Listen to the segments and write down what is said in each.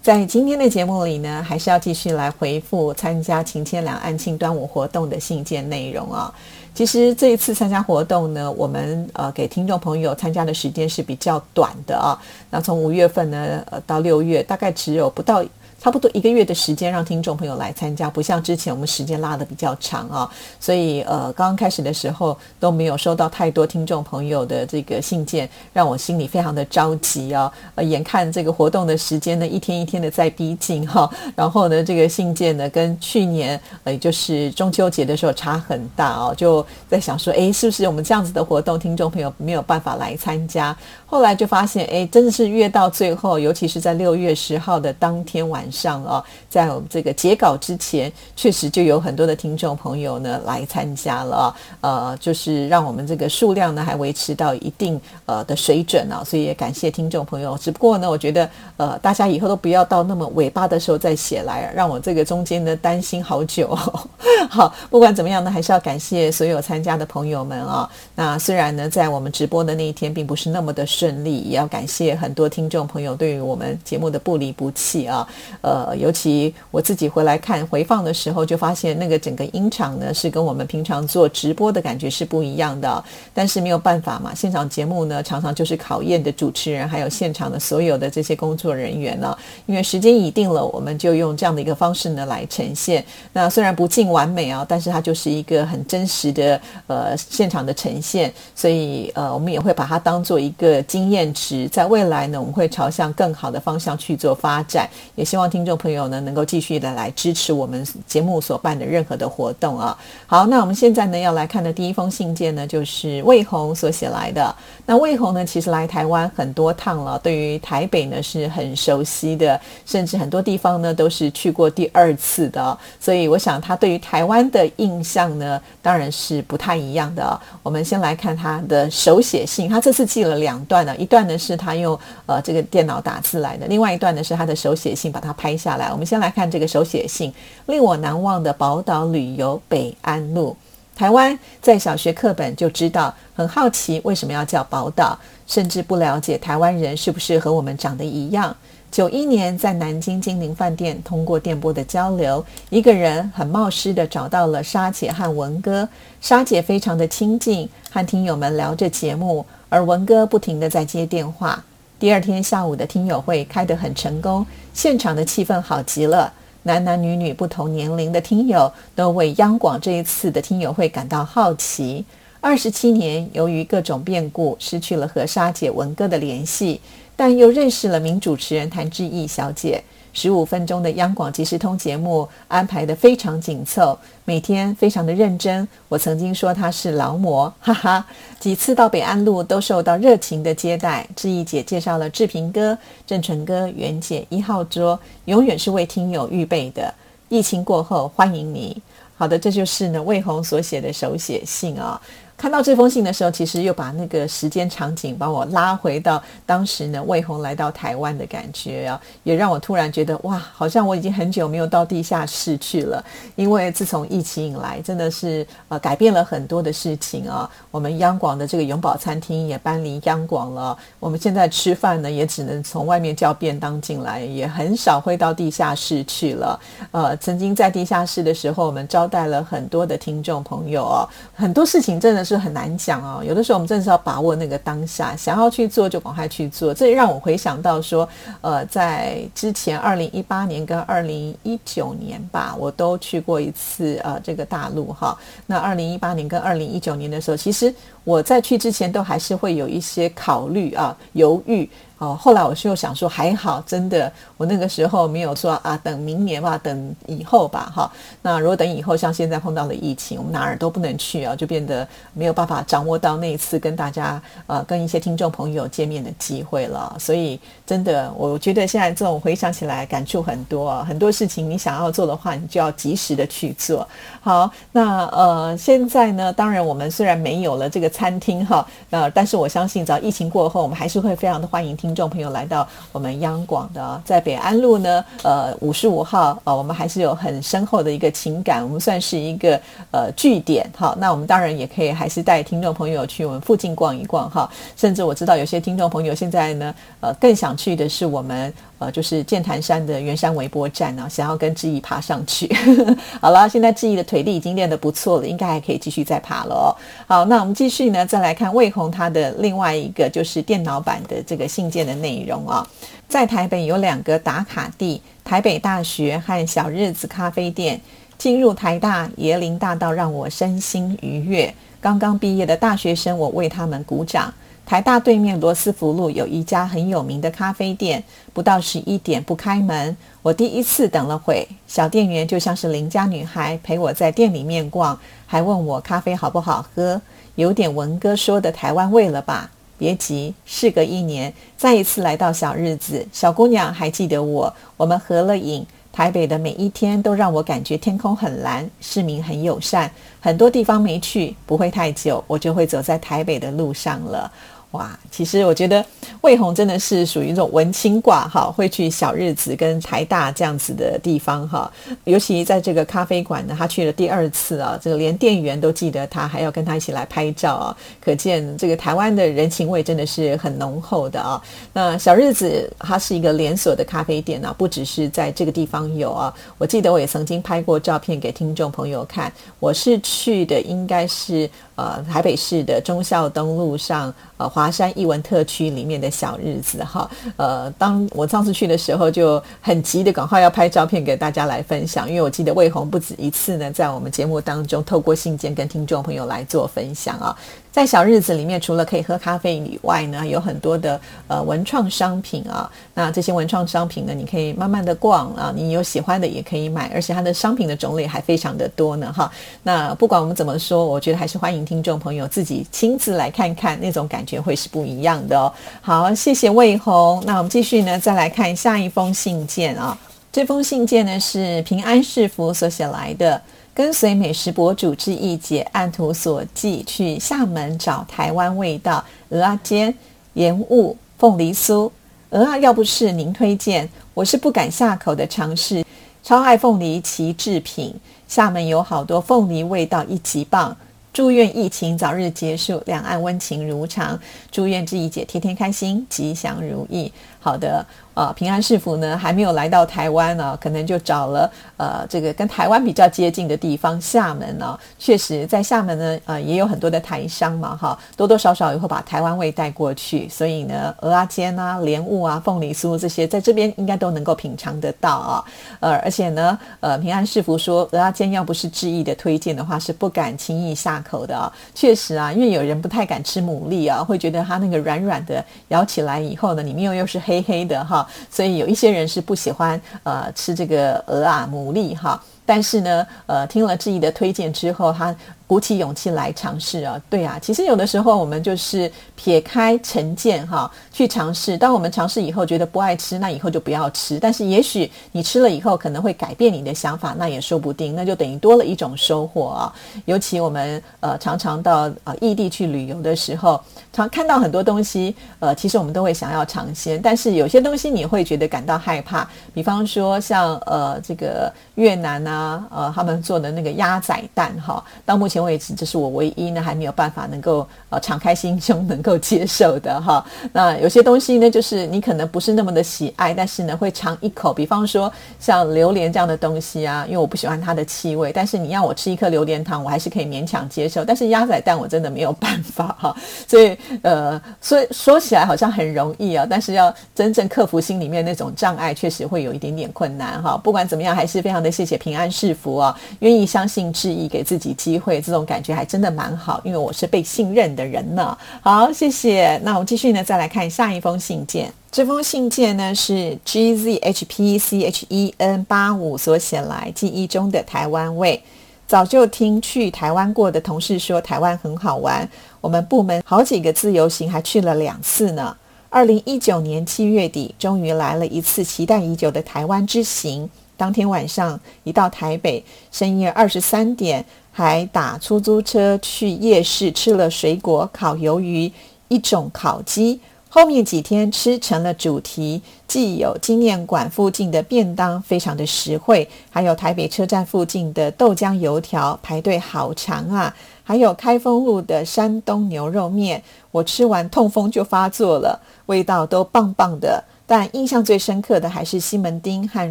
在今天的节目里呢，还是要继续来回复参加晴天两岸庆端午活动的信件内容啊。其实这一次参加活动呢，我们呃给听众朋友参加的时间是比较短的啊。那从五月份呢，呃到六月，大概只有不到。差不多一个月的时间让听众朋友来参加，不像之前我们时间拉的比较长啊，所以呃刚刚开始的时候都没有收到太多听众朋友的这个信件，让我心里非常的着急啊。呃，眼看这个活动的时间呢一天一天的在逼近哈，然后呢这个信件呢跟去年呃就是中秋节的时候差很大哦，就在想说，哎，是不是我们这样子的活动听众朋友没有办法来参加？后来就发现，哎，真的是越到最后，尤其是在六月十号的当天晚上啊，在我们这个截稿之前，确实就有很多的听众朋友呢来参加了，呃，就是让我们这个数量呢还维持到一定呃的水准啊，所以也感谢听众朋友。只不过呢，我觉得呃，大家以后都不要到那么尾巴的时候再写来，让我这个中间呢担心好久。好，不管怎么样呢，还是要感谢所有参加的朋友们啊。那虽然呢，在我们直播的那一天，并不是那么的。顺利，也要感谢很多听众朋友对于我们节目的不离不弃啊。呃，尤其我自己回来看回放的时候，就发现那个整个音场呢是跟我们平常做直播的感觉是不一样的。但是没有办法嘛，现场节目呢常常就是考验的主持人，还有现场的所有的这些工作人员呢。因为时间已定了，我们就用这样的一个方式呢来呈现。那虽然不尽完美啊，但是它就是一个很真实的呃现场的呈现。所以呃，我们也会把它当做一个。经验值，在未来呢，我们会朝向更好的方向去做发展。也希望听众朋友呢，能够继续的来支持我们节目所办的任何的活动啊。好，那我们现在呢要来看的第一封信件呢，就是魏红所写来的。那魏红呢，其实来台湾很多趟了，对于台北呢是很熟悉的，甚至很多地方呢都是去过第二次的。所以我想他对于台湾的印象呢，当然是不太一样的。我们先来看他的手写信，他这次寄了两段呢。一段呢是他用呃这个电脑打字来的，另外一段呢是他的手写信，把它拍下来。我们先来看这个手写信，令我难忘的宝岛旅游北安路，台湾在小学课本就知道，很好奇为什么要叫宝岛，甚至不了解台湾人是不是和我们长得一样。九一年在南京金陵饭店通过电波的交流，一个人很冒失的找到了沙姐和文哥，沙姐非常的亲近，和听友们聊着节目。而文哥不停地在接电话。第二天下午的听友会开得很成功，现场的气氛好极了。男男女女不同年龄的听友都为央广这一次的听友会感到好奇。二十七年，由于各种变故，失去了和沙姐、文哥的联系，但又认识了名主持人谭志毅小姐。十五分钟的央广即时通节目安排的非常紧凑，每天非常的认真。我曾经说他是劳模，哈哈。几次到北安路都受到热情的接待。志毅姐介绍了志平哥、郑淳哥、袁姐一号桌，永远是为听友预备的。疫情过后，欢迎你。好的，这就是呢魏红所写的手写信啊。看到这封信的时候，其实又把那个时间场景把我拉回到当时呢，魏红来到台湾的感觉啊，也让我突然觉得哇，好像我已经很久没有到地下室去了。因为自从疫情以来，真的是呃改变了很多的事情啊。我们央广的这个永保餐厅也搬离央广了，我们现在吃饭呢也只能从外面叫便当进来，也很少会到地下室去了。呃，曾经在地下室的时候，我们招待了很多的听众朋友哦，很多事情真的。是很难讲哦，有的时候我们真的是要把握那个当下，想要去做就赶快去做。这也让我回想到说，呃，在之前二零一八年跟二零一九年吧，我都去过一次呃这个大陆哈。那二零一八年跟二零一九年的时候，其实。我在去之前都还是会有一些考虑啊，犹豫。哦，后来我就想说，还好，真的，我那个时候没有说啊，等明年吧，等以后吧，哈。那如果等以后，像现在碰到了疫情，我们哪儿都不能去啊，就变得没有办法掌握到那一次跟大家呃，跟一些听众朋友见面的机会了。所以，真的，我觉得现在这种回想起来，感触很多。啊很多事情你想要做的话，你就要及时的去做。好，那呃，现在呢，当然我们虽然没有了这个餐厅哈，呃，但是我相信，只要疫情过后，我们还是会非常的欢迎听。众朋友来到我们央广的，在北安路呢，呃，五十五号，呃，我们还是有很深厚的一个情感，我们算是一个呃据点，哈。那我们当然也可以还是带听众朋友去我们附近逛一逛，哈。甚至我知道有些听众朋友现在呢，呃，更想去的是我们。呃，就是剑潭山的圆山微波站呢，想要跟志毅爬上去。好了，现在志毅的腿力已经练得不错了，应该还可以继续再爬了哦。好，那我们继续呢，再来看魏红他的另外一个就是电脑版的这个信件的内容啊。在台北有两个打卡地，台北大学和小日子咖啡店。进入台大椰林大道，让我身心愉悦。刚刚毕业的大学生，我为他们鼓掌。台大对面罗斯福路有一家很有名的咖啡店，不到十一点不开门。我第一次等了会，小店员就像是邻家女孩陪我在店里面逛，还问我咖啡好不好喝，有点文哥说的台湾味了吧？别急，事隔一年，再一次来到小日子，小姑娘还记得我，我们合了影。台北的每一天都让我感觉天空很蓝，市民很友善，很多地方没去，不会太久，我就会走在台北的路上了。哇，其实我觉得魏红真的是属于一种文青挂哈，会去小日子跟台大这样子的地方哈。尤其在这个咖啡馆呢，他去了第二次啊，这个连店员都记得他，还要跟他一起来拍照啊，可见这个台湾的人情味真的是很浓厚的啊。那小日子它是一个连锁的咖啡店啊，不只是在这个地方有啊。我记得我也曾经拍过照片给听众朋友看，我是去的应该是呃台北市的忠孝东路上呃。华山艺文特区里面的小日子哈，呃，当我上次去的时候就很急的赶快要拍照片给大家来分享，因为我记得魏红不止一次呢，在我们节目当中透过信件跟听众朋友来做分享啊。在小日子里面，除了可以喝咖啡以外呢，有很多的呃文创商品啊。那这些文创商品呢，你可以慢慢的逛啊，你有喜欢的也可以买，而且它的商品的种类还非常的多呢哈。那不管我们怎么说，我觉得还是欢迎听众朋友自己亲自来看看，那种感觉会是不一样的哦。好，谢谢魏红。那我们继续呢，再来看下一封信件啊。这封信件呢是平安市福所写来的。跟随美食博主之意姐按图索骥去厦门找台湾味道鹅啊煎盐雾凤梨酥鹅啊，要不是您推荐，我是不敢下口的尝试。超爱凤梨其制品，厦门有好多凤梨味道一级棒。祝愿疫情早日结束，两岸温情如常。祝愿志怡姐天天开心，吉祥如意。好的。啊，平安市府呢还没有来到台湾呢，可能就找了呃这个跟台湾比较接近的地方厦门呢。确实，在厦门呢，呃也有很多的台商嘛，哈，多多少少也会把台湾味带过去。所以呢，鹅啊煎啊、莲雾啊、凤梨酥这些，在这边应该都能够品尝得到啊。呃，而且呢，呃，平安市府说鹅啊煎要不是志毅的推荐的话，是不敢轻易下口的啊。确实啊，因为有人不太敢吃牡蛎啊，会觉得它那个软软的，咬起来以后呢，里面又又是黑黑的哈。所以有一些人是不喜欢呃吃这个鹅啊牡蛎哈，但是呢呃听了志毅的推荐之后，他。鼓起勇气来尝试啊！对啊，其实有的时候我们就是撇开成见哈，去尝试。当我们尝试以后觉得不爱吃，那以后就不要吃。但是也许你吃了以后可能会改变你的想法，那也说不定。那就等于多了一种收获啊！尤其我们呃常常到呃异地去旅游的时候，常看到很多东西，呃，其实我们都会想要尝鲜。但是有些东西你会觉得感到害怕，比方说像呃这个越南啊，呃他们做的那个鸭仔蛋哈，到目前。因为，这是我唯一呢还没有办法能够呃敞开心胸能够接受的哈。那有些东西呢，就是你可能不是那么的喜爱，但是呢会尝一口。比方说像榴莲这样的东西啊，因为我不喜欢它的气味，但是你要我吃一颗榴莲糖，我还是可以勉强接受。但是鸭仔蛋我真的没有办法哈。所以呃，所以说起来好像很容易啊，但是要真正克服心里面那种障碍，确实会有一点点困难哈。不管怎么样，还是非常的谢谢平安是福啊，愿意相信致意，给自己机会。这种感觉还真的蛮好，因为我是被信任的人呢。好，谢谢。那我们继续呢，再来看下一封信件。这封信件呢是 G Z H P C H E N 八五所写来，记忆中的台湾味。早就听去台湾过的同事说台湾很好玩，我们部门好几个自由行还去了两次呢。二零一九年七月底，终于来了一次期待已久的台湾之行。当天晚上一到台北，深夜二十三点还打出租车去夜市吃了水果、烤鱿鱼、一种烤鸡。后面几天吃成了主题，既有纪念馆附近的便当，非常的实惠，还有台北车站附近的豆浆油条，排队好长啊！还有开封路的山东牛肉面，我吃完痛风就发作了，味道都棒棒的。但印象最深刻的还是西门町和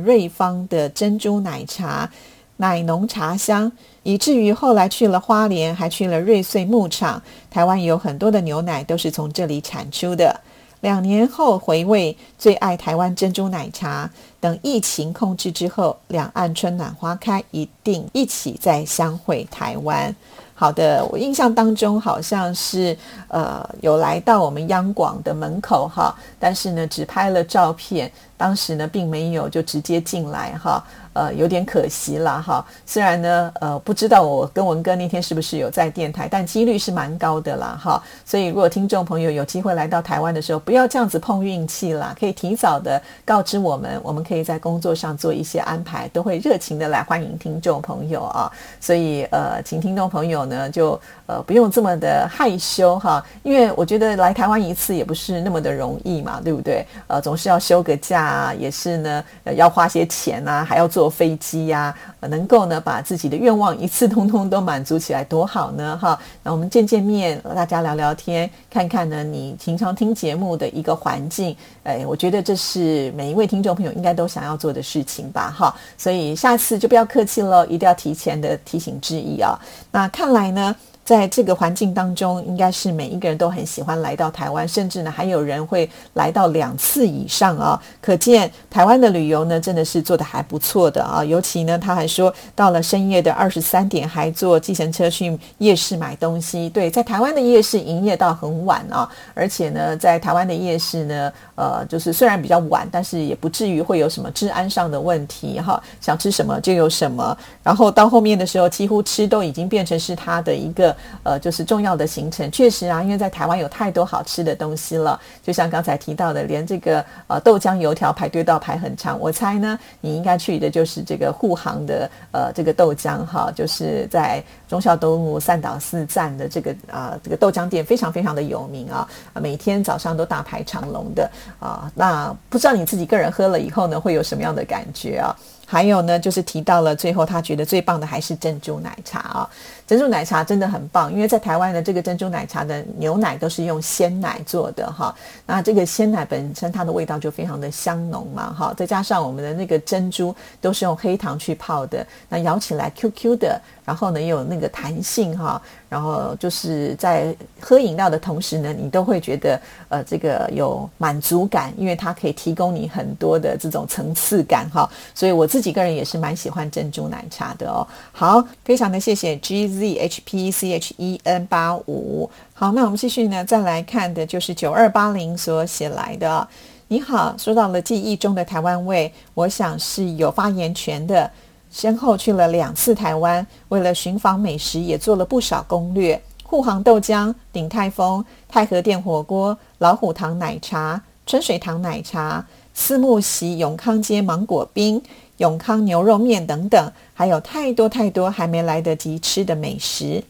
瑞芳的珍珠奶茶。奶浓茶香，以至于后来去了花莲，还去了瑞穗牧场。台湾有很多的牛奶都是从这里产出的。两年后回味，最爱台湾珍珠奶茶。等疫情控制之后，两岸春暖花开，一定一起再相会台湾。好的，我印象当中好像是呃有来到我们央广的门口哈，但是呢只拍了照片，当时呢并没有就直接进来哈。呃，有点可惜了哈。虽然呢，呃，不知道我跟文哥那天是不是有在电台，但几率是蛮高的啦哈。所以，如果听众朋友有机会来到台湾的时候，不要这样子碰运气啦，可以提早的告知我们，我们可以在工作上做一些安排，都会热情的来欢迎听众朋友啊。所以，呃，请听众朋友呢，就呃不用这么的害羞哈，因为我觉得来台湾一次也不是那么的容易嘛，对不对？呃，总是要休个假啊，也是呢，要花些钱啊，还要坐。飞机呀，能够呢把自己的愿望一次通通都满足起来，多好呢！哈，那我们见见面，大家聊聊天，看看呢你平常听节目的一个环境，哎，我觉得这是每一位听众朋友应该都想要做的事情吧？哈，所以下次就不要客气喽，一定要提前的提醒之意啊。那看来อะไรนะ 在这个环境当中，应该是每一个人都很喜欢来到台湾，甚至呢还有人会来到两次以上啊！可见台湾的旅游呢真的是做的还不错的啊！尤其呢他还说到了深夜的二十三点还坐计程车去夜市买东西。对，在台湾的夜市营业到很晚啊，而且呢在台湾的夜市呢，呃，就是虽然比较晚，但是也不至于会有什么治安上的问题哈。想吃什么就有什么，然后到后面的时候，几乎吃都已经变成是他的一个。呃，就是重要的行程，确实啊，因为在台湾有太多好吃的东西了。就像刚才提到的，连这个呃豆浆油条排队到排很长。我猜呢，你应该去的就是这个护航的呃这个豆浆哈，就是在忠孝东路三岛四站的这个啊这个豆浆店非常非常的有名啊，每天早上都大排长龙的啊。那不知道你自己个人喝了以后呢，会有什么样的感觉啊？还有呢，就是提到了最后，他觉得最棒的还是珍珠奶茶啊。珍珠奶茶真的很棒，因为在台湾呢这个珍珠奶茶的牛奶都是用鲜奶做的哈。那这个鲜奶本身它的味道就非常的香浓嘛哈，再加上我们的那个珍珠都是用黑糖去泡的，那咬起来 Q Q 的，然后呢有那个弹性哈，然后就是在喝饮料的同时呢，你都会觉得呃这个有满足感，因为它可以提供你很多的这种层次感哈。所以我自己个人也是蛮喜欢珍珠奶茶的哦。好，非常的谢谢 G。Z H P C H E N 八五，好，那我们继续呢，再来看的就是九二八零所写来的。你好，说到了记忆中的台湾味，我想是有发言权的。先后去了两次台湾，为了寻访美食，也做了不少攻略。护航豆浆、鼎泰丰、太和店火锅、老虎堂奶茶、春水堂奶茶、四木席永康街芒果冰。永康牛肉面等等，还有太多太多还没来得及吃的美食。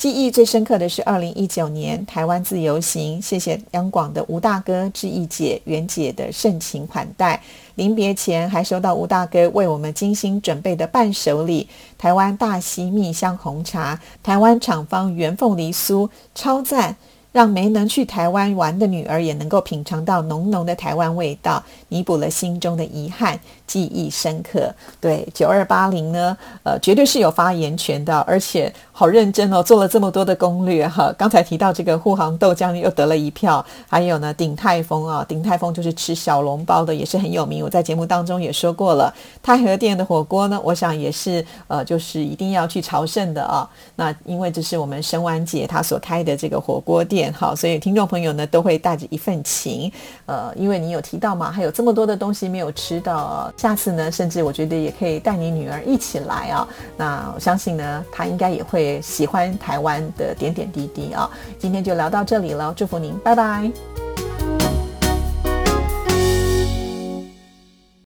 记忆最深刻的是二零一九年台湾自由行，谢谢央广的吴大哥、志毅姐、袁姐的盛情款待。临别前还收到吴大哥为我们精心准备的伴手礼——台湾大溪蜜香红茶、台湾厂方原凤梨酥，超赞！让没能去台湾玩的女儿也能够品尝到浓浓的台湾味道，弥补了心中的遗憾，记忆深刻。对九二八零呢，呃，绝对是有发言权的，而且好认真哦，做了这么多的攻略哈。刚才提到这个护航豆浆又得了一票，还有呢，鼎泰丰啊，鼎泰丰就是吃小笼包的，也是很有名。我在节目当中也说过了，太和店的火锅呢，我想也是呃，就是一定要去朝圣的啊。那因为这是我们沈婉姐她所开的这个火锅店。好，所以听众朋友呢都会带着一份情，呃，因为你有提到嘛，还有这么多的东西没有吃到，下次呢，甚至我觉得也可以带你女儿一起来啊。那我相信呢，她应该也会喜欢台湾的点点滴滴啊。今天就聊到这里了，祝福您，拜拜。